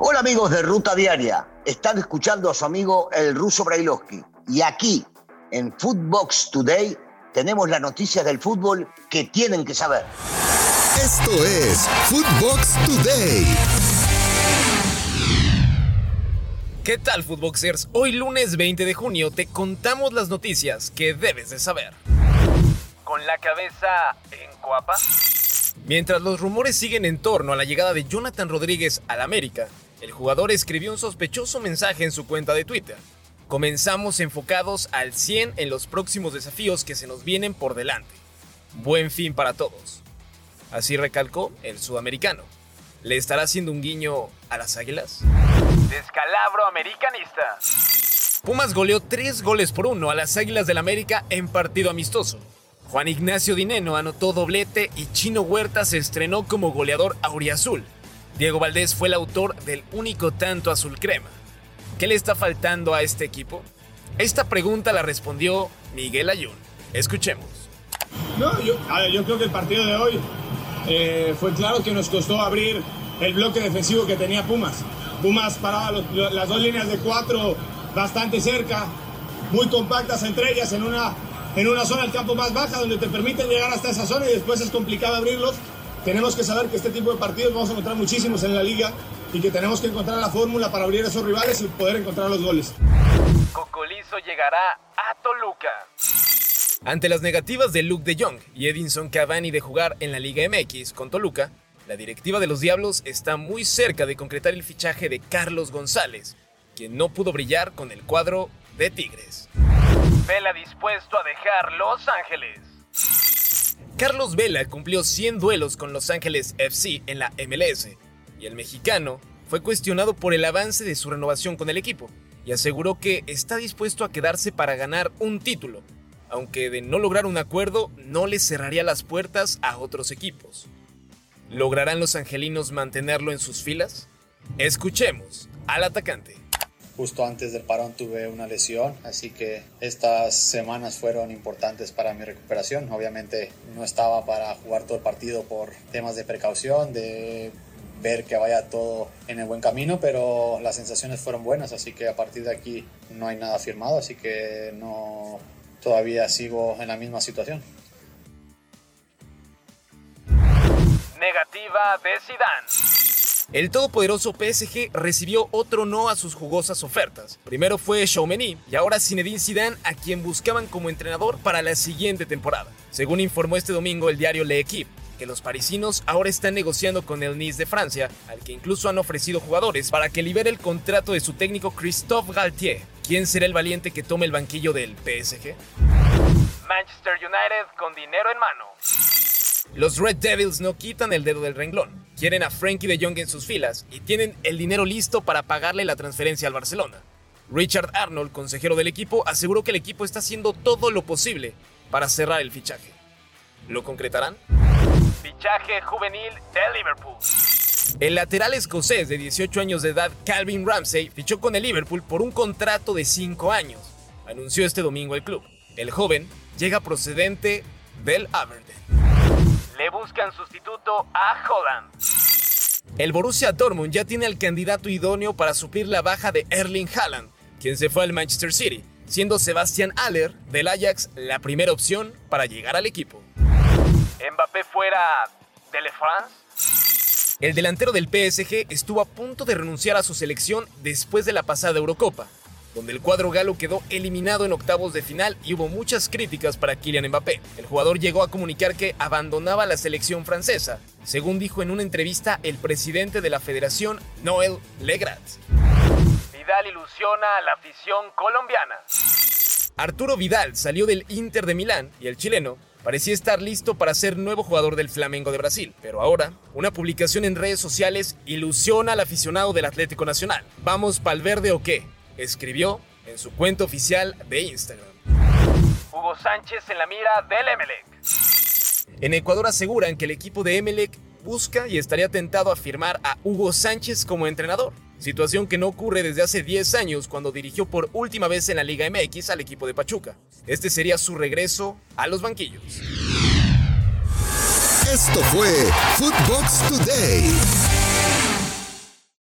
Hola amigos de Ruta Diaria, están escuchando a su amigo el ruso Brailovsky y aquí en Footbox Today tenemos las noticias del fútbol que tienen que saber. Esto es Footbox Today. ¿Qué tal, Footboxers? Hoy lunes 20 de junio te contamos las noticias que debes de saber. ¿Con la cabeza en cuapa? Mientras los rumores siguen en torno a la llegada de Jonathan Rodríguez al América, el jugador escribió un sospechoso mensaje en su cuenta de Twitter. Comenzamos enfocados al 100 en los próximos desafíos que se nos vienen por delante. Buen fin para todos. Así recalcó el sudamericano. ¿Le estará haciendo un guiño a las águilas? Descalabro americanista. Pumas goleó 3 goles por 1 a las Águilas del América en partido amistoso. Juan Ignacio Dineno anotó doblete y Chino Huerta se estrenó como goleador auriazul. Diego Valdés fue el autor del único tanto azul crema. ¿Qué le está faltando a este equipo? Esta pregunta la respondió Miguel Ayun. Escuchemos. No, yo, yo creo que el partido de hoy eh, fue claro que nos costó abrir el bloque defensivo que tenía Pumas. Pumas paraba las dos líneas de cuatro bastante cerca, muy compactas entre ellas en una, en una zona del campo más baja donde te permiten llegar hasta esa zona y después es complicado abrirlos. Tenemos que saber que este tipo de partidos vamos a encontrar muchísimos en la liga y que tenemos que encontrar la fórmula para abrir a esos rivales y poder encontrar los goles. Cocolizo llegará a Toluca. Ante las negativas de Luke de Jong y Edinson Cavani de jugar en la Liga MX con Toluca, la directiva de los Diablos está muy cerca de concretar el fichaje de Carlos González, quien no pudo brillar con el cuadro de Tigres. Vela dispuesto a dejar Los Ángeles. Carlos Vela cumplió 100 duelos con Los Ángeles FC en la MLS y el mexicano fue cuestionado por el avance de su renovación con el equipo y aseguró que está dispuesto a quedarse para ganar un título, aunque de no lograr un acuerdo no le cerraría las puertas a otros equipos. ¿Lograrán los angelinos mantenerlo en sus filas? Escuchemos al atacante. Justo antes del parón tuve una lesión, así que estas semanas fueron importantes para mi recuperación. Obviamente no estaba para jugar todo el partido por temas de precaución, de ver que vaya todo en el buen camino, pero las sensaciones fueron buenas, así que a partir de aquí no hay nada firmado, así que no todavía sigo en la misma situación. Negativa de Zidane. El todopoderoso PSG recibió otro no a sus jugosas ofertas. Primero fue Chaumeny y ahora Zinedine Zidane, a quien buscaban como entrenador para la siguiente temporada. Según informó este domingo el diario L'Equipe, que los parisinos ahora están negociando con el Nice de Francia, al que incluso han ofrecido jugadores para que libere el contrato de su técnico Christophe Galtier. ¿Quién será el valiente que tome el banquillo del PSG? Manchester United con dinero en mano. Los Red Devils no quitan el dedo del renglón. Quieren a Frankie de Jong en sus filas y tienen el dinero listo para pagarle la transferencia al Barcelona. Richard Arnold, consejero del equipo, aseguró que el equipo está haciendo todo lo posible para cerrar el fichaje. ¿Lo concretarán? Fichaje juvenil de Liverpool. El lateral escocés de 18 años de edad, Calvin Ramsey, fichó con el Liverpool por un contrato de 5 años, anunció este domingo el club. El joven llega procedente del Aberdeen. Le buscan sustituto a Holland. El Borussia Dortmund ya tiene al candidato idóneo para suplir la baja de Erling Haaland, quien se fue al Manchester City, siendo Sebastian Aller del Ajax la primera opción para llegar al equipo. Mbappé fuera de Le France. El delantero del PSG estuvo a punto de renunciar a su selección después de la pasada Eurocopa, donde el cuadro galo quedó eliminado en octavos de final y hubo muchas críticas para Kylian Mbappé. El jugador llegó a comunicar que abandonaba la selección francesa, según dijo en una entrevista el presidente de la federación, Noel Legrat. Vidal ilusiona a la afición colombiana. Arturo Vidal salió del Inter de Milán y el chileno parecía estar listo para ser nuevo jugador del Flamengo de Brasil, pero ahora una publicación en redes sociales ilusiona al aficionado del Atlético Nacional. ¿Vamos pa'l verde o qué? Escribió en su cuenta oficial de Instagram. Hugo Sánchez en la mira del Emelec. En Ecuador aseguran que el equipo de Emelec busca y estaría tentado a firmar a Hugo Sánchez como entrenador, situación que no ocurre desde hace 10 años cuando dirigió por última vez en la Liga MX al equipo de Pachuca. Este sería su regreso a los banquillos. Esto fue Footbox Today.